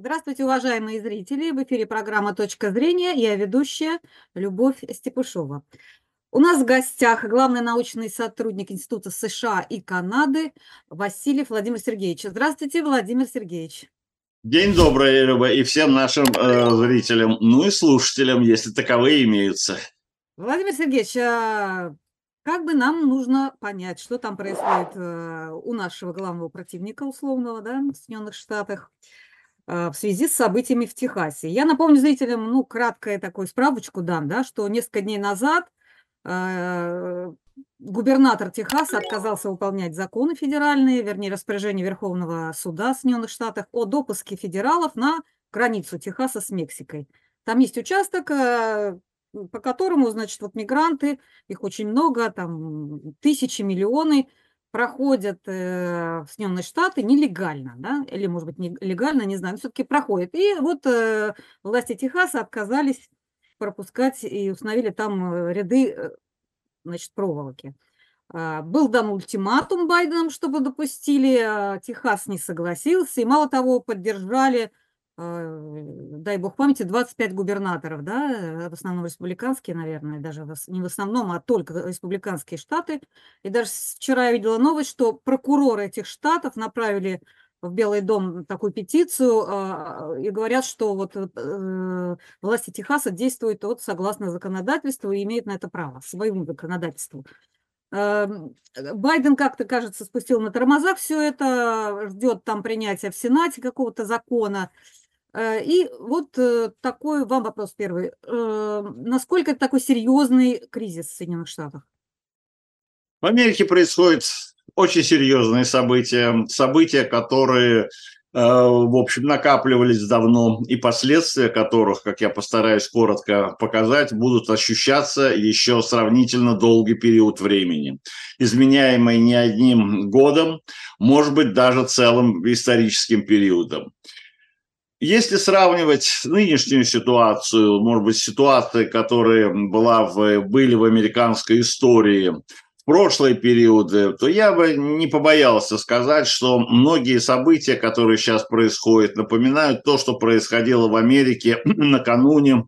Здравствуйте, уважаемые зрители! В эфире программа «Точка зрения». Я ведущая Любовь Степушова. У нас в гостях главный научный сотрудник Института США и Канады Васильев Владимир Сергеевич. Здравствуйте, Владимир Сергеевич. День добрый, Люба, и всем нашим э, зрителям, ну и слушателям, если таковые имеются. Владимир Сергеевич, а как бы нам нужно понять, что там происходит э, у нашего главного противника условного, да, в Соединенных Штатах? А, в связи с событиями в Техасе. Я напомню зрителям, ну, краткое такую справочку дам, да, что несколько дней назад э, губернатор Техаса отказался выполнять законы федеральные, вернее, распоряжение Верховного суда Соединенных Штатов о допуске федералов на границу Техаса с Мексикой. Там есть участок, э, по которому, значит, вот мигранты, их очень много, там тысячи, миллионы, проходят э, в Соединенные Штаты нелегально, да, или, может быть, нелегально, не знаю, но все-таки проходят. И вот э, власти Техаса отказались пропускать и установили там э, ряды, значит, проволоки. А, был дан ультиматум Байденом, чтобы допустили, а Техас не согласился, и мало того, поддержали дай бог памяти, 25 губернаторов, да, в основном республиканские, наверное, даже не в основном, а только республиканские штаты. И даже вчера я видела новость, что прокуроры этих штатов направили в Белый дом такую петицию а, и говорят, что вот э, власти Техаса действуют вот согласно законодательству и имеют на это право, своему законодательству. Эм, Байден как-то, кажется, спустил на тормозах все это, ждет там принятия в Сенате какого-то закона. Э, и вот э, такой вам вопрос первый. Э, насколько это такой серьезный кризис в Соединенных Штатах? В Америке происходят очень серьезные события, события, которые, в общем, накапливались давно, и последствия которых, как я постараюсь коротко показать, будут ощущаться еще сравнительно долгий период времени, изменяемый не одним годом, может быть, даже целым историческим периодом. Если сравнивать нынешнюю ситуацию, может быть, ситуации, которые была в, были в американской истории в прошлые периоды, то я бы не побоялся сказать, что многие события, которые сейчас происходят, напоминают то, что происходило в Америке накануне,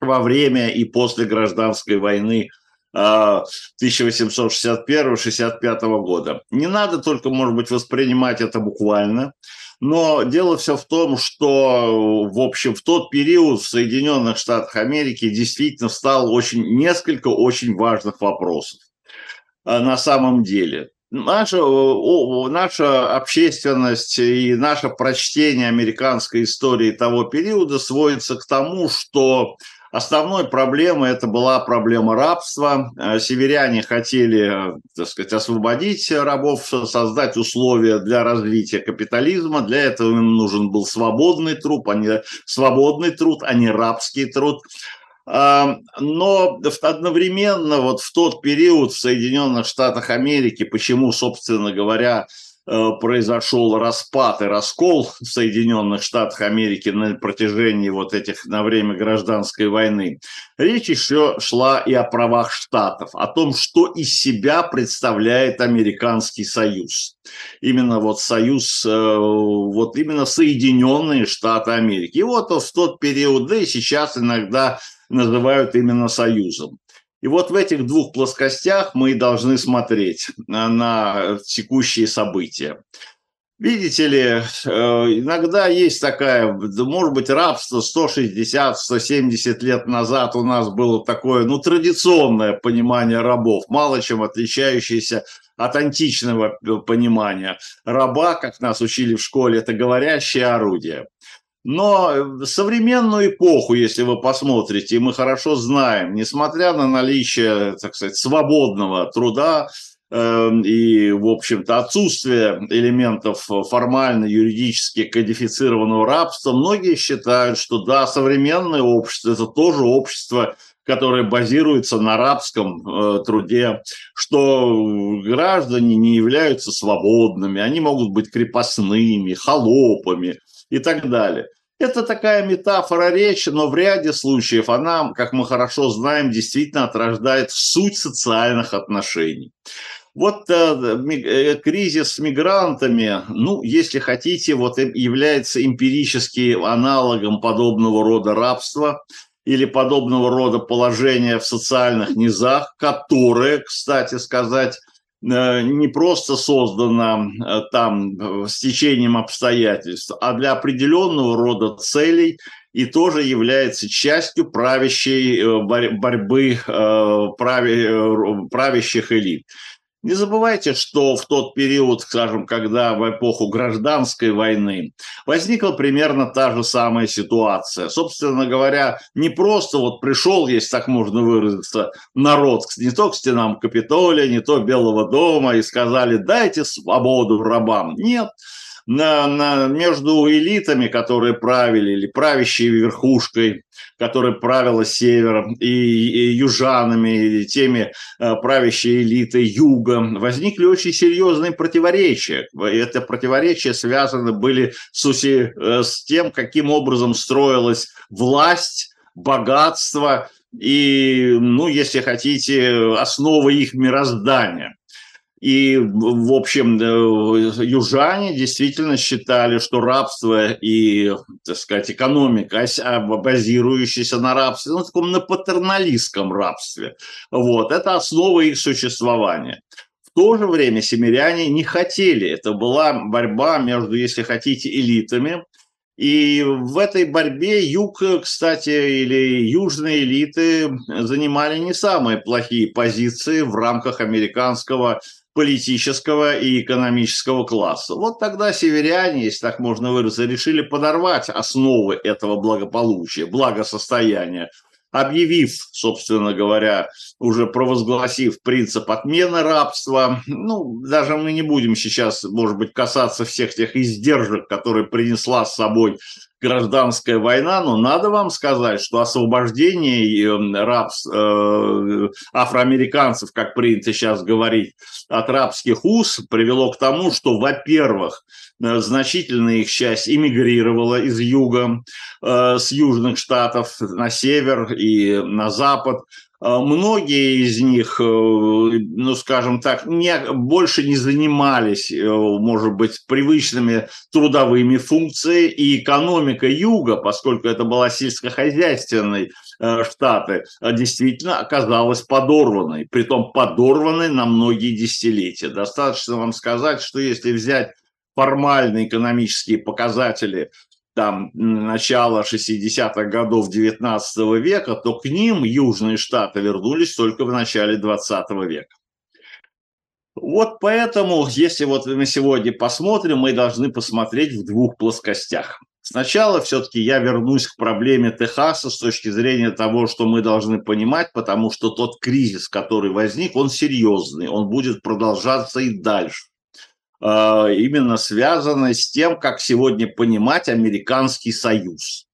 во время и после гражданской войны 1861-65 а, года. Не надо только, может быть, воспринимать это буквально. Но дело все в том, что, в общем, в тот период в Соединенных Штатах Америки действительно стало очень, несколько очень важных вопросов а, на самом деле. Наша, наша общественность и наше прочтение американской истории того периода сводится к тому, что Основной проблемой это была проблема рабства. Э, северяне хотели, так сказать, освободить рабов, создать условия для развития капитализма. Для этого им нужен был свободный труд, а не свободный труд, а не рабский труд. А, но одновременно вот в тот период в Соединенных Штатах Америки, почему, собственно говоря, Э, произошел распад и раскол в Соединенных Штатах Америки на протяжении вот этих, на время гражданской войны. Речь еще шла и о правах штатов, о том, что из себя представляет Американский Союз. Именно вот Союз, э, вот именно Соединенные Штаты Америки. И вот в тот период, да и сейчас иногда называют именно Союзом. И вот в этих двух плоскостях мы должны смотреть на, текущие события. Видите ли, э, иногда есть такая, может быть, рабство 160-170 лет назад у нас было такое, ну, традиционное понимание рабов, мало чем отличающееся от античного понимания. Раба, как нас учили в школе, это говорящее орудие. Но современную эпоху, если вы посмотрите, мы хорошо знаем, несмотря на наличие, так сказать, свободного труда э, и, в общем-то, отсутствие элементов формально юридически кодифицированного рабства, многие считают, что да, современное общество – это тоже общество, которое базируется на рабском э, труде, что граждане не являются свободными, они могут быть крепостными, холопами – и так далее. Это такая метафора речи, но в ряде случаев она, как мы хорошо знаем, действительно отражает суть социальных отношений. Вот э, э, кризис с мигрантами, ну, если хотите, вот является эмпирически аналогом подобного рода рабства или подобного рода положения в социальных низах, которые, кстати сказать, не просто создано э, там с течением обстоятельств, а для определенного рода целей и тоже является частью правящей борьбы правящих элит. Не забывайте, что в тот период, скажем, когда в эпоху гражданской войны возникла примерно та же самая ситуация. Собственно говоря, не просто вот пришел, если так можно выразиться, народ не то к стенам Капитолия, не то Белого дома и сказали «дайте свободу рабам». Нет, на, на, между элитами, которые правили, или правящей верхушкой, которая правила севером, и, и южанами, и теми э, правящей элитой юга, возникли очень серьезные противоречия. Это противоречия связаны были с, э, с тем, каким образом строилась власть, богатство и, ну, если хотите, основа их мироздания. И, в общем, э, южане действительно считали, что рабство и, так сказать, экономика, а, базирующаяся на рабстве, ну, таком на патерналистском рабстве, вот, это основа их существования. В то же время семиряне не хотели, это была борьба между, если хотите, элитами, и в этой борьбе юг, кстати, или южные элиты занимали не самые плохие позиции в рамках американского политического и экономического класса. Вот тогда северяне, если так можно выразиться, решили подорвать основы этого благополучия, благосостояния, объявив, собственно говоря, уже провозгласив принцип отмены рабства. Ну, даже мы не будем сейчас, может быть, касаться всех тех издержек, которые принесла с собой гражданская война, но надо вам сказать, что освобождение эм, рабс, э, афроамериканцев, как принято сейчас говорить, от рабских уз привело к тому, что, во-первых, э, значительная их часть эмигрировала из юга, э, с южных штатов на север и на запад, многие из них, э, ну, скажем так, не, больше не занимались, э, может быть, привычными трудовыми функциями, и экономика юга, поскольку это была сельскохозяйственной э, штаты, действительно оказалась подорванной, притом подорванной на многие десятилетия. Достаточно вам сказать, что если взять формальные экономические показатели там начала 60-х годов 19 века, то к ним южные штаты вернулись только в начале 20 века. Вот поэтому, если вот мы сегодня посмотрим, мы должны посмотреть в двух плоскостях. Сначала все-таки я вернусь к проблеме Техаса с точки зрения того, что мы должны понимать, потому что тот кризис, который возник, он серьезный, он будет продолжаться и дальше. А, именно связанной с тем, как сегодня понимать американский союз.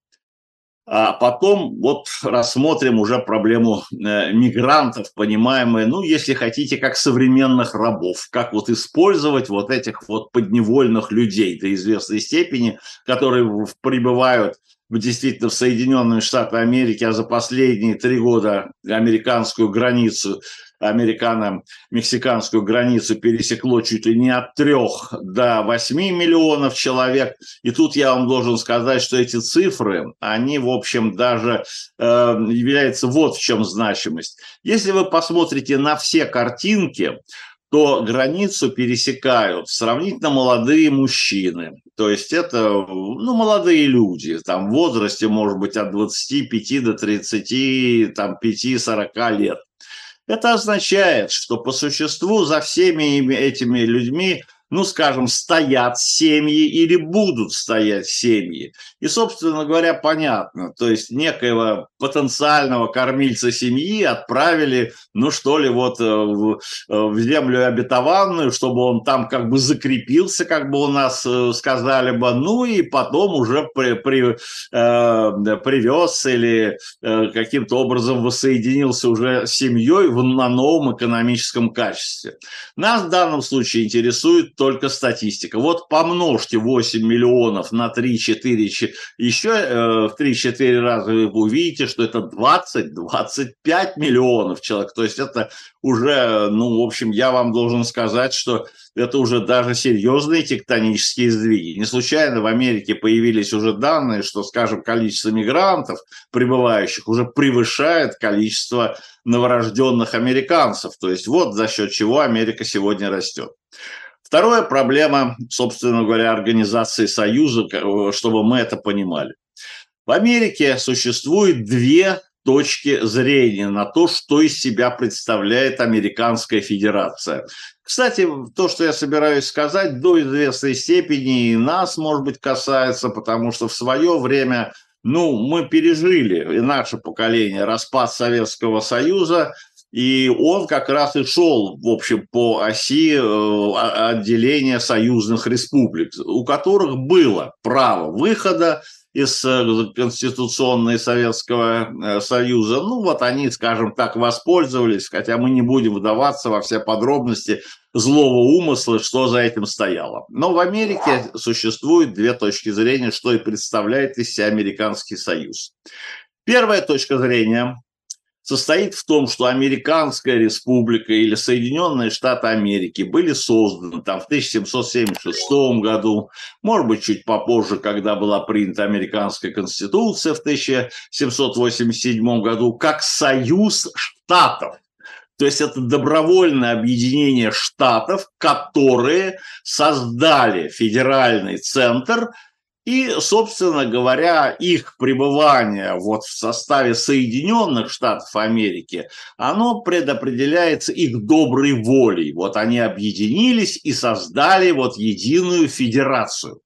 А потом вот рассмотрим уже проблему э, мигрантов, понимаемые, ну, если хотите, как современных рабов, как вот использовать вот этих вот подневольных людей до известной степени, которые прибывают действительно в Соединенные Штаты Америки, а за последние три года американскую границу американо-мексиканскую границу пересекло чуть ли не от трех до восьми миллионов человек. И тут я вам должен сказать, что эти цифры, они, в общем, даже э, являются вот в чем значимость. Если вы посмотрите на все картинки, то границу пересекают сравнительно молодые мужчины. То есть это ну, молодые люди, там в возрасте, может быть, от 25 до 30, там 5-40 лет. Это означает, что по существу за всеми этими людьми ну, скажем, стоят семьи или будут стоять семьи. И, собственно говоря, понятно, то есть некоего потенциального кормильца семьи отправили, ну, что ли, вот э, в, э, в землю обетованную, чтобы он там как бы закрепился, как бы у нас э, сказали бы, ну, и потом уже при, при, э, привез или э, каким-то образом воссоединился уже с семьей в, на новом экономическом качестве. Нас в данном случае интересует только статистика. Вот помножьте 8 миллионов на 3-4, еще э, в 3-4 раза вы увидите, что это 20-25 миллионов человек. То есть это уже, ну, в общем, я вам должен сказать, что это уже даже серьезные тектонические сдвиги. Не случайно в Америке появились уже данные, что, скажем, количество мигрантов, прибывающих, уже превышает количество новорожденных американцев. То есть вот за счет чего Америка сегодня растет. Вторая проблема, собственно говоря, организации Союза, чтобы мы это понимали. В Америке существует две точки зрения на то, что из себя представляет Американская Федерация. Кстати, то, что я собираюсь сказать, до известной степени и нас, может быть, касается, потому что в свое время ну, мы пережили, и наше поколение, распад Советского Союза, и он как раз и шел, в общем, по оси э, отделения союзных республик, у которых было право выхода из э, Конституционной Советского э, Союза. Ну, вот они, скажем так, воспользовались, хотя мы не будем вдаваться во все подробности злого умысла, что за этим стояло. Но в Америке существует две точки зрения, что и представляет из себя Американский Союз. Первая точка зрения состоит в том, что Американская республика или Соединенные Штаты Америки были созданы там в 1776 году, может быть, чуть попозже, когда была принята Американская Конституция в 1787 году, как союз штатов. То есть это добровольное объединение штатов, которые создали федеральный центр, и, собственно говоря, их пребывание вот в составе Соединенных Штатов Америки, оно предопределяется их доброй волей. Вот они объединились и создали вот единую федерацию.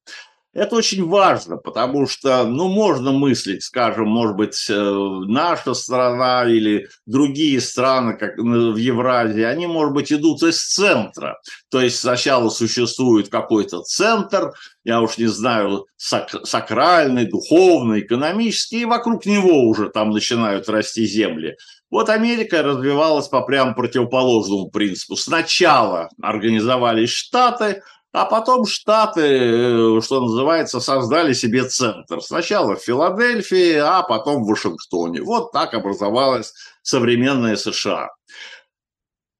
Это очень важно, потому что, ну, можно мыслить, скажем, может быть, э, наша страна или другие страны, как в Евразии, они, может быть, идут из центра. То есть сначала существует какой-то центр, я уж не знаю, сак- сакральный, духовный, экономический, и вокруг него уже там начинают расти земли. Вот Америка развивалась по прям противоположному принципу. Сначала организовались штаты, а потом Штаты, э, что называется, создали себе центр. Сначала в Филадельфии, а потом в Вашингтоне. Вот так образовалась современная США.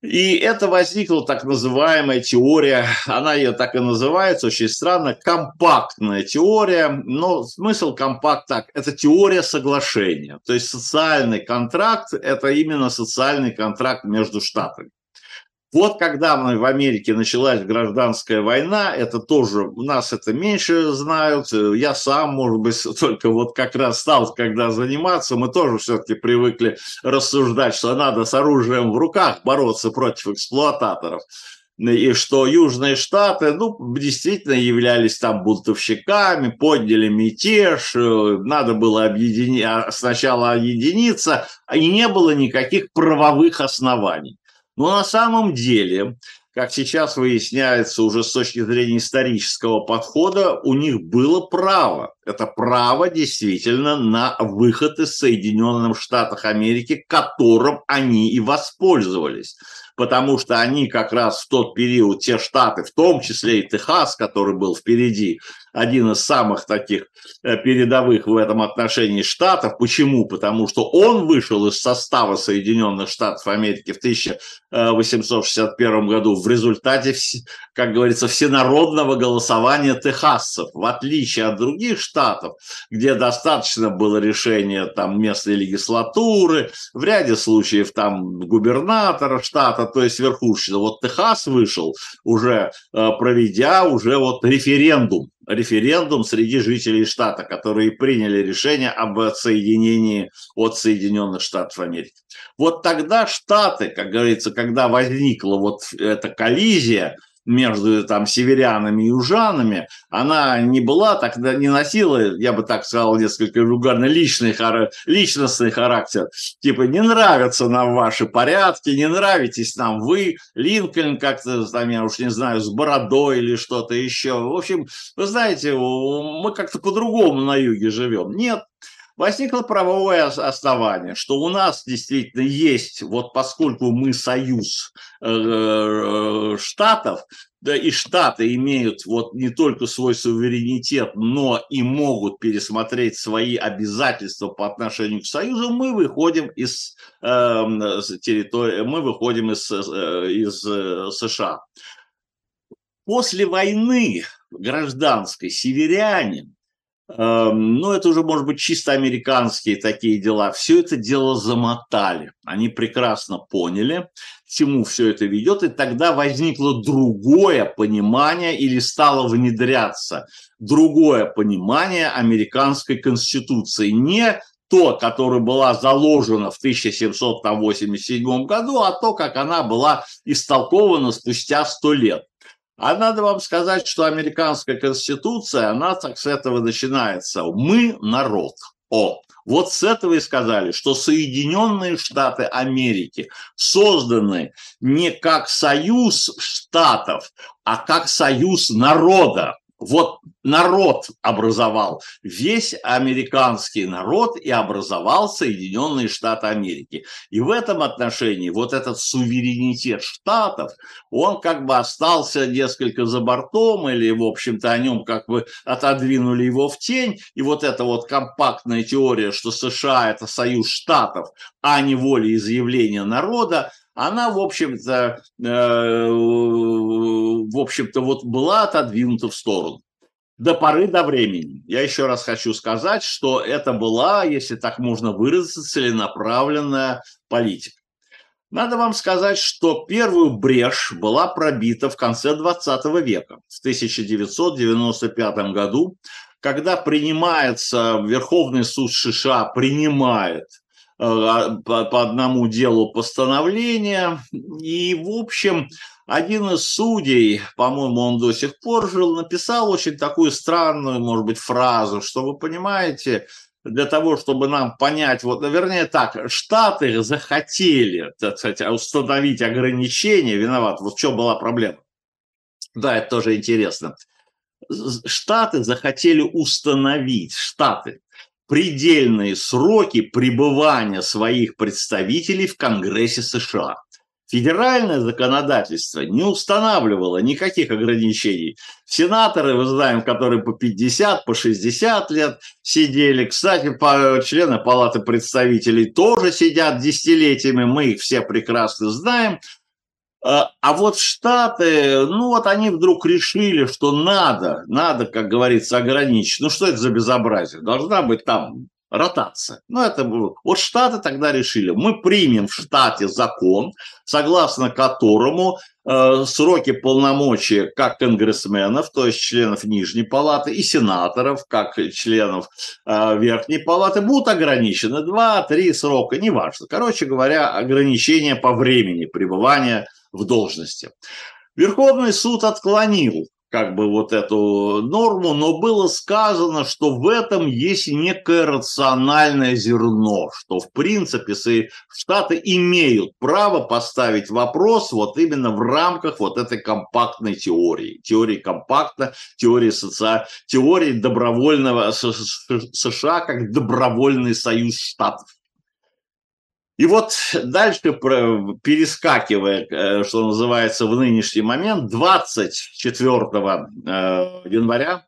И это возникла так называемая теория, она ее так и называется, очень странно, компактная теория, но смысл компакт так, это теория соглашения, то есть социальный контракт, это именно социальный контракт между штатами. Вот когда в Америке началась гражданская война, это тоже, у нас это меньше знают, я сам, может быть, только вот как раз стал когда заниматься, мы тоже все-таки привыкли рассуждать, что надо с оружием в руках бороться против эксплуататоров. И что Южные Штаты, ну, действительно являлись там бунтовщиками, подняли мятеж, э, надо было объединить, а, сначала объединиться, и не было никаких правовых оснований. Но на самом деле, как сейчас выясняется уже с точки зрения исторического подхода, у них было право. Это право действительно на выход из Соединенных Штатов Америки, которым они и воспользовались потому что они как раз в тот период, те штаты, в том числе и Техас, который был впереди, один из самых таких э, передовых в этом отношении штатов. Почему? Потому что он вышел из состава Соединенных Штатов Америки в 1861 году в результате, как говорится, всенародного голосования техасцев. В отличие от других штатов, где достаточно было решения там местной легислатуры, в ряде случаев там губернатора штата, то есть верхушечного. Вот Техас вышел уже, э, проведя уже вот референдум референдум среди жителей штата, которые приняли решение об отсоединении от Соединенных Штатов Америки. Вот тогда Штаты, как говорится, когда возникла вот эта коллизия, между там северянами и южанами, она не была, тогда не носила, я бы так сказал, несколько вульгарно, личный, личностный характер. Типа, не нравятся нам ваши порядки, не нравитесь нам вы, Линкольн как-то, там, я уж не знаю, с бородой или что-то еще. В общем, вы знаете, мы как-то по-другому на юге живем. Нет, возникло правовое основание, что у нас действительно есть, вот поскольку мы союз э, э, штатов, да и штаты имеют вот не только свой суверенитет, но и могут пересмотреть свои обязательства по отношению к Союзу, мы выходим из э, территории, мы выходим из, э, из США. После войны гражданской северяне Эм, ну, это уже, может быть, чисто американские такие дела. Все это дело замотали. Они прекрасно поняли, к чему все это ведет, и тогда возникло другое понимание или стало внедряться другое понимание американской конституции. Не то, которая была заложена в 1787 году, а то, как она была истолкована спустя сто лет. А надо вам сказать, что американская конституция, она так с этого начинается. Мы народ. О, вот с этого и сказали, что Соединенные Штаты Америки созданы не как союз штатов, а как союз народа. Вот народ образовал, весь американский народ и образовал Соединенные Штаты Америки. И в этом отношении вот этот суверенитет штатов, он как бы остался несколько за бортом или, в общем-то, о нем как бы отодвинули его в тень. И вот эта вот компактная теория, что США – это союз штатов, а не волеизъявление народа, она, в общем-то, э, в общем-то, вот была отодвинута в сторону. До поры до времени. Я еще раз хочу сказать, что это была, если так можно выразиться, целенаправленная политика. Надо вам сказать, что первую брешь была пробита в конце 20 века, в 1995 году, когда принимается, Верховный суд США принимает по, по одному делу постановления. И, в общем, один из судей, по-моему, он до сих пор жил, написал очень такую странную, может быть, фразу, что вы понимаете, для того, чтобы нам понять, вот, вернее так, Штаты захотели, так сказать, установить ограничения, виноват, вот в чем была проблема. Да, это тоже интересно. Штаты захотели установить, Штаты предельные сроки пребывания своих представителей в Конгрессе США. Федеральное законодательство не устанавливало никаких ограничений. Сенаторы, мы знаем, которые по 50, по 60 лет сидели. Кстати, члены Палаты представителей тоже сидят десятилетиями, мы их все прекрасно знаем. А, а вот Штаты, ну вот они вдруг решили, что надо, надо, как говорится, ограничить. Ну что это за безобразие? Должна быть там ротация. Ну это было. Вот Штаты тогда решили, мы примем в штате закон, согласно которому э, сроки полномочия как конгрессменов, то есть членов Нижней Палаты, и сенаторов, как членов э, Верхней Палаты, будут ограничены. Два-три срока, неважно. Короче говоря, ограничения по времени пребывания в должности. Верховный суд отклонил как бы вот эту норму, но было сказано, что в этом есть некое рациональное зерно, что в принципе Штаты имеют право поставить вопрос вот именно в рамках вот этой компактной теории, теории компактно, теории соци... теории добровольного США как добровольный союз штатов. И вот дальше, перескакивая, э, что называется, в нынешний момент, 24 э, января,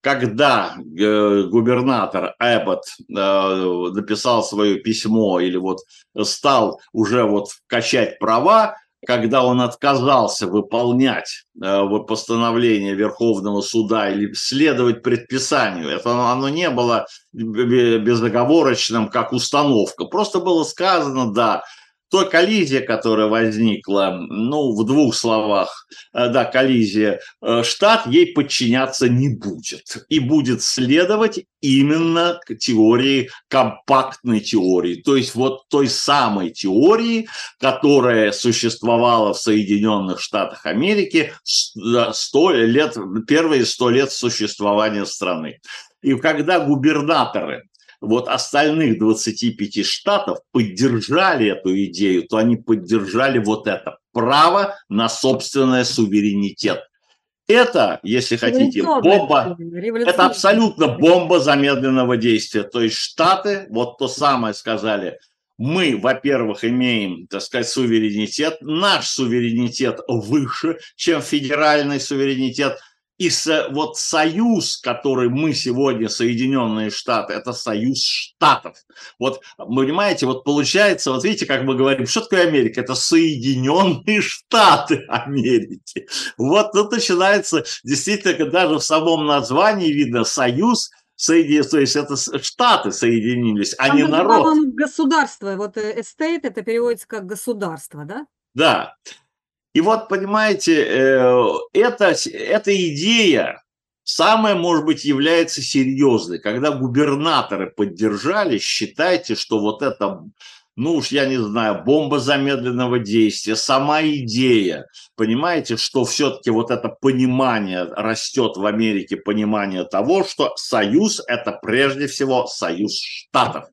когда э, губернатор Эббот написал свое письмо или вот стал уже вот качать права, когда он отказался выполнять э, постановление Верховного суда или следовать предписанию. Это оно не было безоговорочным, как установка. Просто было сказано, да, той коллизия, которая возникла, ну, в двух словах, э, да, коллизия, э, штат ей подчиняться не будет. И будет следовать именно к теории, компактной теории. То есть вот той самой теории, которая существовала в Соединенных Штатах Америки 100 лет, первые сто лет существования страны. И когда губернаторы вот остальных 25 штатов поддержали эту идею, то они поддержали вот это право на собственный суверенитет. Это, если хотите, бомба, это абсолютно бомба замедленного действия. То есть Штаты, вот то самое сказали, мы, во-первых, имеем, так сказать, суверенитет, наш суверенитет выше, чем федеральный суверенитет, и с, вот союз, который мы сегодня, Соединенные Штаты, это союз штатов. Вот, понимаете, вот получается, вот видите, как мы говорим, что такое Америка? Это Соединенные Штаты Америки. Вот тут начинается, действительно, даже в самом названии видно союз, соедин... то есть это штаты соединились, а Там не народ. Государство, вот estate это переводится как государство, да? Да. И вот, понимаете, э, это, эта идея самая, может быть, является серьезной. Когда губернаторы поддержали, считайте, что вот это, ну уж я не знаю, бомба замедленного действия, сама идея, понимаете, что все-таки вот это понимание растет в Америке, понимание того, что союз – это прежде всего союз штатов.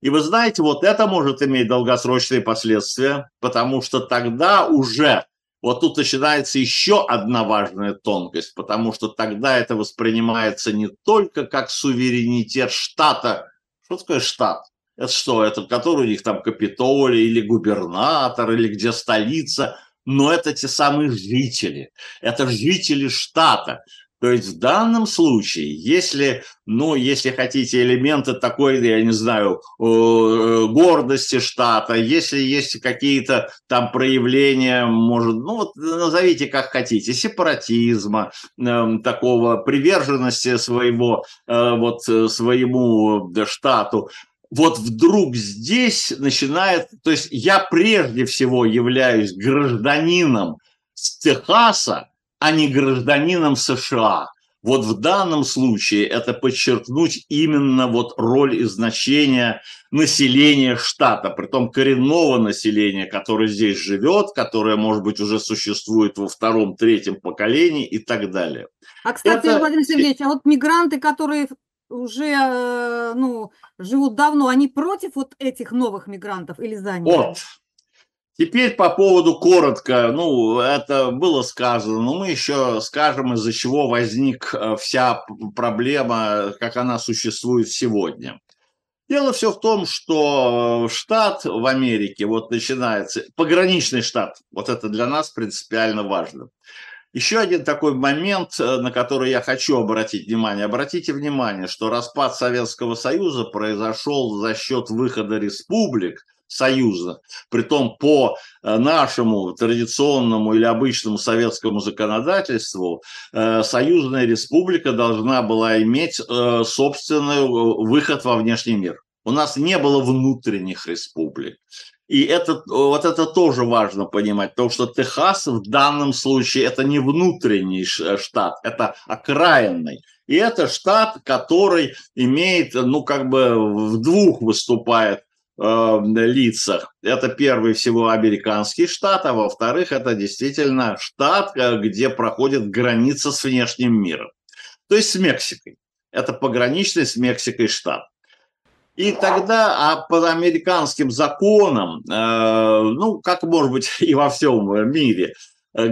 И вы знаете, вот это может иметь долгосрочные последствия, потому что тогда уже вот тут начинается еще одна важная тонкость, потому что тогда это воспринимается не только как суверенитет штата. Что такое штат? Это что? Это который у них там Капитолий или губернатор, или где столица? Но это те самые жители. Это жители штата. То есть в данном случае, если, ну, если хотите, элементы такой, я не знаю, э, гордости штата, если есть какие-то там проявления, может, ну, вот назовите как хотите, сепаратизма, эм, такого приверженности своего, э, вот своему штату, вот вдруг здесь начинает, то есть я прежде всего являюсь гражданином Техаса, а не гражданином США. Вот в данном случае это подчеркнуть именно вот роль и значение населения штата, при том коренного населения, которое здесь живет, которое, может быть, уже существует во втором, третьем поколении и так далее. А, кстати, это... Владимир Сергеевич, а вот мигранты, которые уже э, ну, живут давно, они против вот этих новых мигрантов или за них? Вот, Теперь по поводу коротко, ну, это было сказано, но мы еще скажем, из-за чего возник э, вся проблема, как она существует сегодня. Дело все в том, что штат в Америке, вот начинается, пограничный штат, вот это для нас принципиально важно. Еще один такой момент, э, на который я хочу обратить внимание. Обратите внимание, что распад Советского Союза произошел за счет выхода республик – союза. Притом по э, нашему традиционному или обычному советскому законодательству э, союзная республика должна была иметь э, собственный выход во внешний мир. У нас не было внутренних республик. И это, вот это тоже важно понимать, потому что Техас в данном случае это не внутренний штат, это окраинный. И это штат, который имеет, ну, как бы в двух выступает э, лицах. Это первый всего американский штат, а во-вторых, это действительно штат, э, где проходит граница с внешним миром. То есть с Мексикой. Это пограничный с Мексикой штат. И тогда а по американским законам, э, ну, как может быть и во всем мире, э,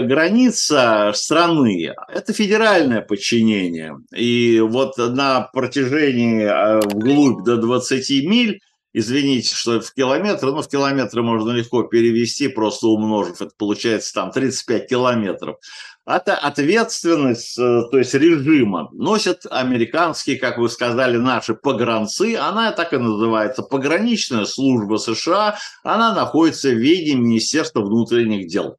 граница страны – это федеральное подчинение. И вот на протяжении э, вглубь до 20 миль извините, что в километры, ну, в километры можно легко перевести, просто умножив, это получается там 35 километров. Это ответственность, э, то есть режима, носят американские, как вы сказали, наши погранцы, она так и называется, пограничная служба США, она находится в виде Министерства внутренних дел.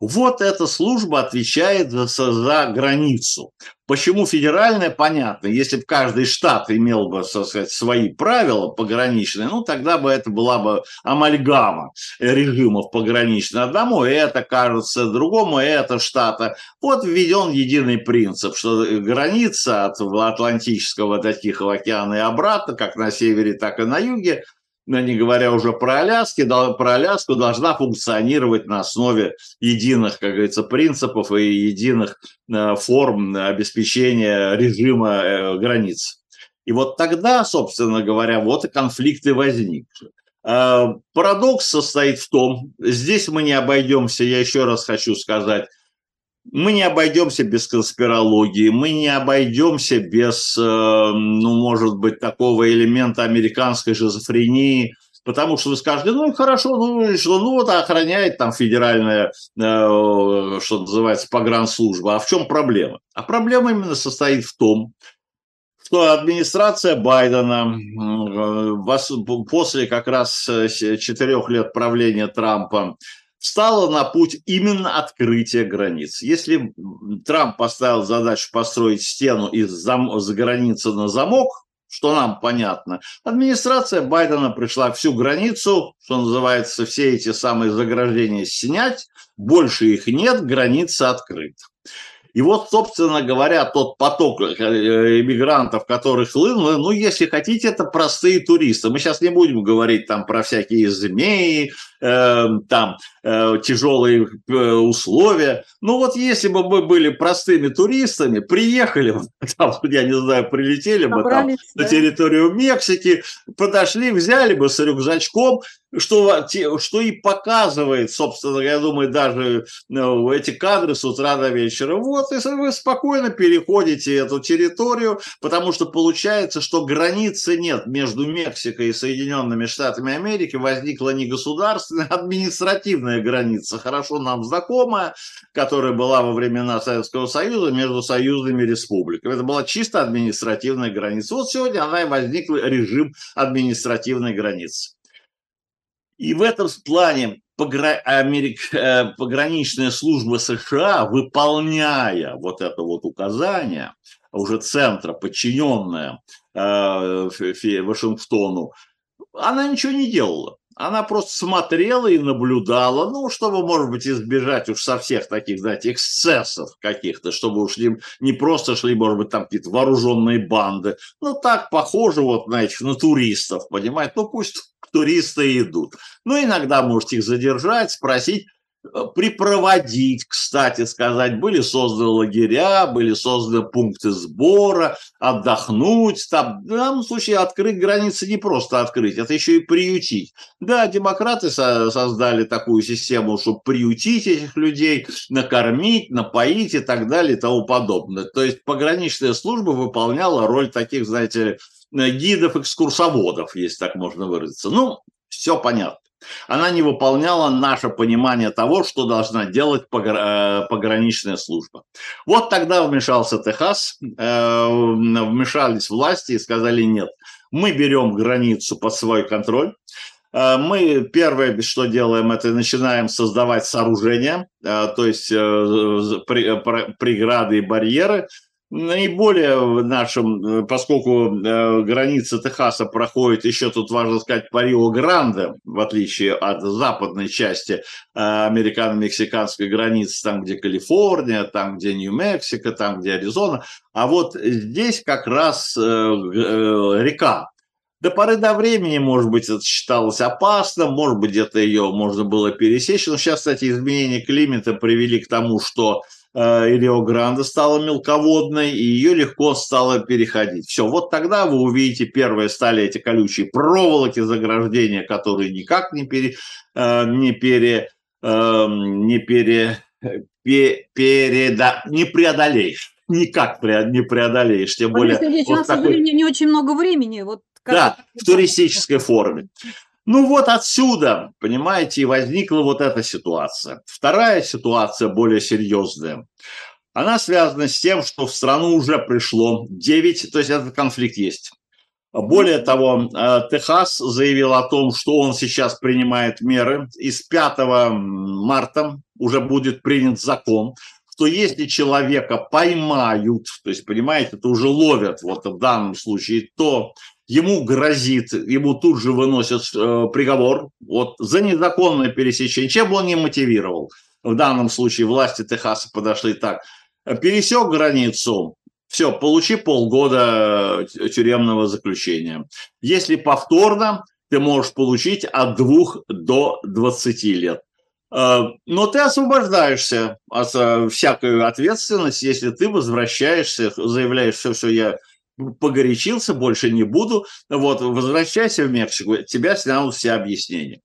Вот эта служба отвечает за, за границу. Почему федеральная, понятно. Если бы каждый штат имел бы, так сказать, свои правила пограничные, ну, тогда бы это была бы амальгама режимов пограничных. Одному это кажется, другому это штата. Вот введен единый принцип, что граница от Атлантического до Тихого океана и обратно, как на севере, так и на юге, не говоря уже про Аляски, про Аляску, должна функционировать на основе единых, как говорится, принципов и единых э, форм обеспечения режима э, границ. И вот тогда, собственно говоря, вот и конфликты возникли. Э, парадокс состоит в том, здесь мы не обойдемся, я еще раз хочу сказать, мы не обойдемся без конспирологии, мы не обойдемся без, э, ну, может быть, такого элемента американской шизофрении, потому что вы скажете, ну, хорошо, ну, что, ну, вот охраняет там федеральная, э, что называется, погранслужба. А в чем проблема? А проблема именно состоит в том, что администрация Байдена э, после как раз четырех лет правления Трампа встала на путь именно открытия границ. Если Трамп поставил задачу построить стену из зам- с границы на замок, что нам понятно, администрация Байдена пришла всю границу, что называется, все эти самые заграждения снять, больше их нет, граница открыта. И вот, собственно говоря, тот поток э, иммигрантов, который хлынул, ну, если хотите, это простые туристы. Мы сейчас не будем говорить там про всякие змеи, э, там э, тяжелые э, условия. Ну вот если бы мы были простыми туристами, приехали, там, я не знаю, прилетели бы там да. на территорию Мексики, подошли, взяли бы с рюкзачком, что, что и показывает, собственно, я думаю, даже ну, эти кадры с утра до вечера. Вот, и вы спокойно переходите эту территорию, потому что получается, что границы нет между Мексикой и Соединенными Штатами Америки, возникла не государственная, а административная граница, хорошо нам знакомая, которая была во времена Советского Союза между союзными республиками. Это была чисто административная граница. Вот сегодня она и возникла режим административной границы. И в этом плане э, пограничная служба США, выполняя вот это вот указание, уже центра, подчиненная э, Вашингтону, она ничего не делала. Она просто смотрела и наблюдала, ну, чтобы, может быть, избежать уж со всех таких, знаете, эксцессов каких-то, чтобы уж не, не просто шли, может быть, там какие-то вооруженные банды. Ну, так похоже вот на этих, на туристов, понимаете? Ну, пусть туристы идут. Ну, иногда можете их задержать, спросить, Э, припроводить, кстати сказать. Были созданы лагеря, были созданы пункты сбора, отдохнуть. Там, в данном случае открыть границы не просто открыть, это еще и приютить. Да, демократы со создали такую систему, чтобы приютить этих людей, накормить, напоить и так далее и тому подобное. То есть пограничная служба выполняла роль таких, знаете, гидов-экскурсоводов, если так можно выразиться. Ну, все понятно она не выполняла наше понимание того, что должна делать э, пограничная служба. Вот тогда вмешался Техас, э, вмешались власти и сказали нет, мы берем границу под свой контроль, э, мы первое, что делаем, это начинаем создавать сооружения, то есть преграды и барьеры, наиболее в нашем, э, поскольку э, граница Техаса проходит еще, тут важно сказать, по Рио-Гранде, в отличие от западной части э, американо-мексиканской границы, там, где Калифорния, там, где Нью-Мексико, там, где Аризона, а вот здесь как раз река, до поры до времени, может быть, это считалось опасным, может быть, где-то ее можно было пересечь. Но сейчас, кстати, изменения климата привели к тому, что и Рио-Гранде стала мелководной, и ее легко стало переходить. Все, вот тогда вы увидите, первые стали эти колючие проволоки заграждения, которые никак не, пере, э, не, пере, эм, не, пере, переда, не преодолеешь никак не преодолеешь, тем более... Здесь вот у нас, такой... не, не очень много времени. Вот да, в туристической форме. Ну вот отсюда, понимаете, и возникла вот эта ситуация. Вторая ситуация, более серьезная, она связана с тем, что в страну уже пришло 9, то есть этот конфликт есть. Более того, э, Техас заявил о том, что он сейчас принимает меры, и с 5 марта уже будет принят закон, что если человека поймают, то есть, понимаете, это уже ловят вот в данном случае, то ему грозит, ему тут же выносят э, приговор вот, за незаконное пересечение, чем бы он ни мотивировал. В данном случае власти Техаса подошли так. Пересек границу, все, получи полгода э, тюремного заключения. Если повторно, ты можешь получить от двух до 20 лет. Э, но ты освобождаешься от э, всякой ответственности, если ты возвращаешься, заявляешь, все, все, я погорячился, больше не буду, вот, возвращайся в Мексику, тебя снял все объяснения.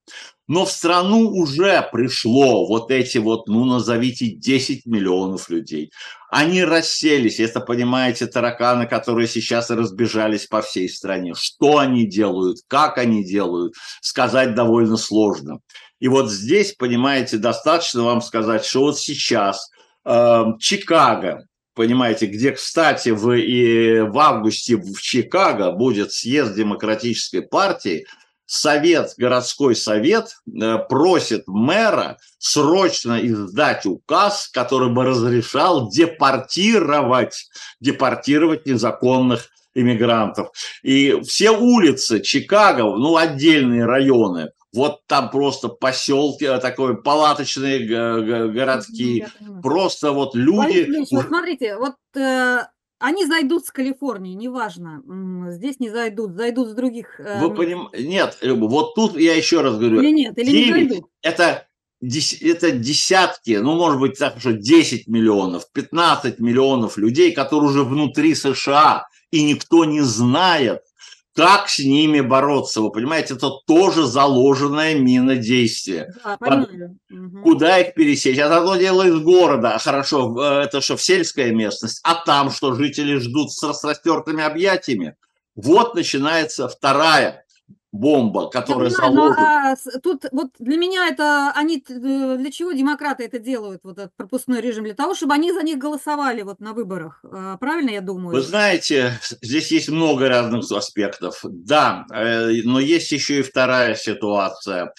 Но в страну уже пришло вот эти вот, ну, назовите, 10 миллионов людей. Они расселись, это, понимаете, тараканы, которые сейчас разбежались по всей стране. Что они делают, как они делают, сказать довольно сложно. И вот здесь, понимаете, достаточно вам сказать, что вот сейчас э, Чикаго, понимаете, где, кстати, в, и в августе в Чикаго будет съезд демократической партии, совет, городской совет э, просит мэра срочно издать указ, который бы разрешал депортировать, депортировать незаконных иммигрантов. И все улицы Чикаго, ну, отдельные районы, вот там просто поселки, э, такой палаточные городки, просто вот люди... Борис вот смотрите, вот э, они зайдут с Калифорнии, неважно, здесь не зайдут, зайдут с других... Э, Вы понимаете, нет, Люба, вот тут я еще раз говорю... Или нет, или 9, не зайдут? Это это десятки, ну, может быть, так что 10 миллионов, 15 миллионов людей, которые уже внутри США, и никто не знает, как с ними бороться? Вы понимаете, это тоже заложенная мина действия. Да, Под... Куда их пересечь? Это одно дело из города, хорошо, э, это что, в сельская местность, а там что, жители ждут с распростертыми объятиями? Вот начинается вторая бомба, которая Я понимаю, заложит. Но, а, тут вот для меня это они э, для чего демократы это делают вот этот пропускной режим для того, чтобы они за них голосовали вот на выборах, а, правильно я думаю? Вы знаете, здесь есть много разных аспектов, да, э, но есть еще и вторая ситуация.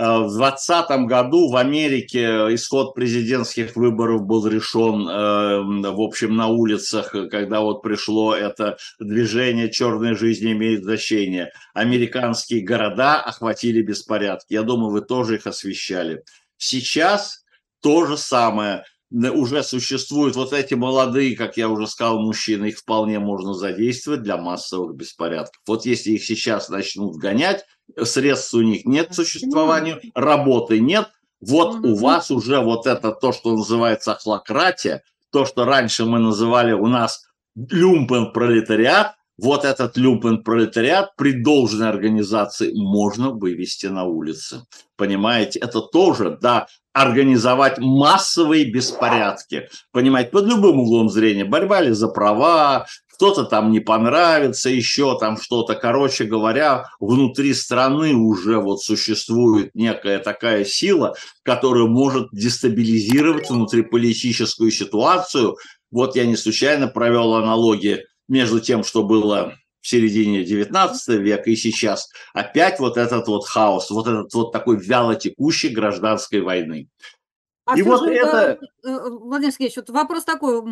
Э, в 2020 году в Америке исход президентских выборов был решен, э, в общем, на улицах, когда вот пришло это движение «Черная жизнь имеет значение». Американские города охватили беспорядки. Я думаю, вы тоже их освещали. Сейчас то же самое уже существуют вот эти молодые, как я уже сказал, мужчины, их вполне можно задействовать для массовых беспорядков. Вот если их сейчас начнут гонять, средств у них нет к существованию, работы нет, вот у вас уже вот это то, что называется ахлократия, то, что раньше мы называли у нас люмпен пролетариат, вот этот люмпен пролетариат при должной организации можно вывести на улицы. Понимаете, это тоже, да, организовать массовые беспорядки. Понимаете, под любым углом зрения. Борьба ли за права, кто-то там не понравится, еще там что-то. Короче говоря, внутри страны уже вот существует некая такая сила, которая может дестабилизировать внутриполитическую ситуацию. Вот я не случайно провел аналогии между тем, что было в середине 19 века и сейчас опять вот этот вот хаос, вот этот вот такой вяло текущей гражданской войны. А и вот же, это... Э, э, Владимир Сергеевич, вот вопрос такой,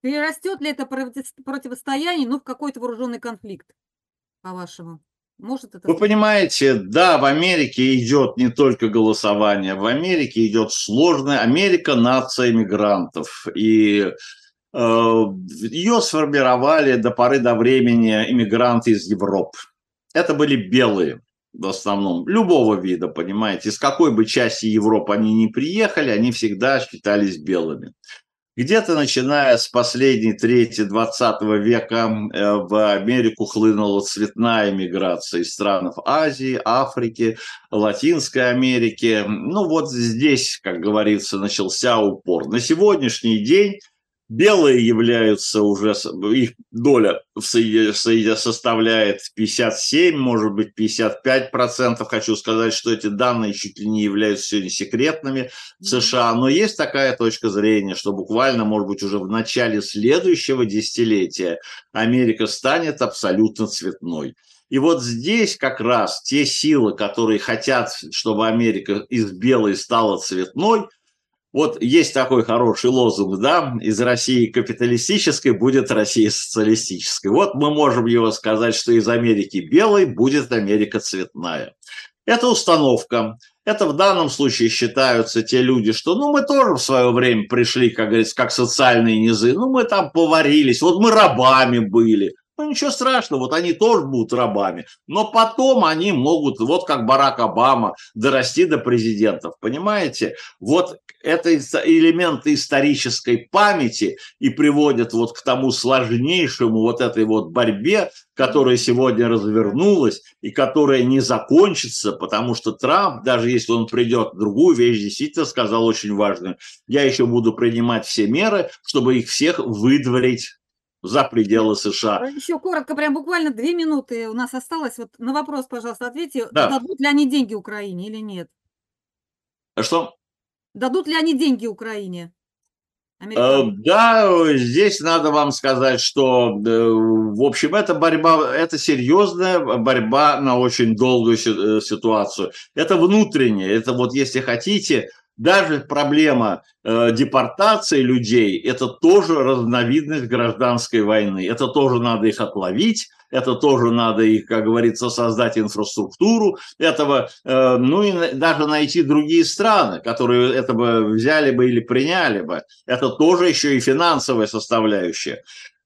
перерастет ли это противостояние, ну, в какой-то вооруженный конфликт, по-вашему? Может это... Вы понимаете, да, в Америке идет не только голосование, в Америке идет сложная Америка нация мигрантов. И Ее сформировали до поры до времени иммигранты из Европы. Это были белые в основном, любого вида, понимаете. Из какой бы части Европы они ни приехали, они всегда считались белыми. Где-то начиная с последней трети 20 века э, в Америку хлынула цветная миграция из стран Азии, Африки, Латинской Америки. Ну вот здесь, как говорится, начался упор. На сегодняшний день Белые являются уже, их доля в составляет 57, может быть 55 процентов. Хочу сказать, что эти данные чуть ли не являются сегодня секретными в США. Но есть такая точка зрения, что буквально, может быть, уже в начале следующего десятилетия Америка станет абсолютно цветной. И вот здесь как раз те силы, которые хотят, чтобы Америка из белой стала цветной – вот есть такой хороший лозунг, да, из России капиталистической будет Россия социалистической. Вот мы можем его сказать, что из Америки белой будет Америка цветная. Это установка. Это в данном случае считаются те люди, что ну мы тоже в свое время пришли, как говорится, как социальные низы, ну мы там поварились, вот мы рабами были, Ну, ничего страшного, вот они тоже будут рабами. Но потом они могут, вот как Барак Обама, дорасти до президентов. Понимаете? Вот это элементы исторической памяти и приводят вот к тому сложнейшему вот этой вот борьбе, которая сегодня развернулась и которая не закончится, потому что Трамп, даже если он придет, другую вещь действительно сказал очень важную. Я еще буду принимать все меры, чтобы их всех выдворить за пределы США. Еще коротко, прям буквально две минуты у нас осталось. Вот на вопрос, пожалуйста, ответьте, Да. дадут ли они деньги Украине или нет? А Что? Дадут ли они деньги Украине? Э, Американцы. Да, здесь надо вам сказать, что, э, в общем, это борьба, это серьезная борьба на очень долгую си- э, ситуацию. Это внутреннее, это вот, если хотите, даже проблема э, депортации людей, это тоже разновидность гражданской войны. Это тоже надо их отловить, это тоже надо их, как говорится, создать инфраструктуру этого, э, ну и даже найти другие страны, которые это бы взяли бы или приняли бы. Это тоже еще и финансовая составляющая.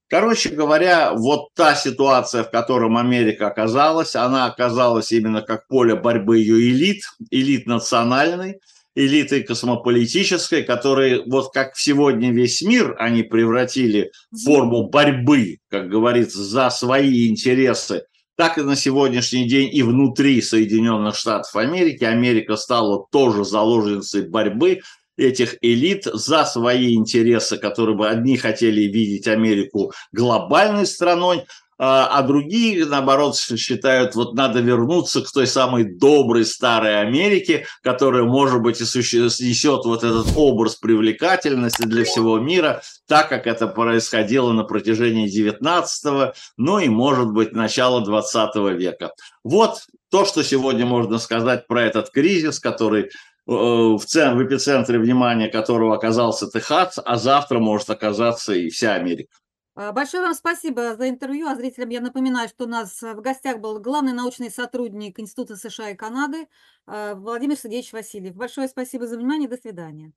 Короче говоря, вот та ситуация, в котором Америка оказалась, она оказалась именно как поле борьбы ее элит, элит национальной, элиты космополитической, которые вот как сегодня весь мир они превратили в форму борьбы, как говорится, за свои интересы, так и на сегодняшний день и внутри Соединенных Штатов Америки. Америка стала тоже заложницей борьбы этих элит за свои интересы, которые бы одни хотели видеть Америку глобальной страной, а а другие, наоборот, считают, вот надо вернуться к той самой доброй старой Америке, которая, может быть, и несет вот этот образ привлекательности для всего мира, так как это происходило на протяжении 19 ну и, может быть, начала 20 века. Вот то, что сегодня можно сказать про этот кризис, который э, в, в эпицентре внимания которого оказался Техас, а завтра может оказаться и вся Америка. А, Большое вам спасибо за интервью. А зрителям я напоминаю, что у нас э, в гостях был главный научный сотрудник Института США и Канады э, Владимир Сергеевич Васильев. Большое спасибо за внимание. До свидания.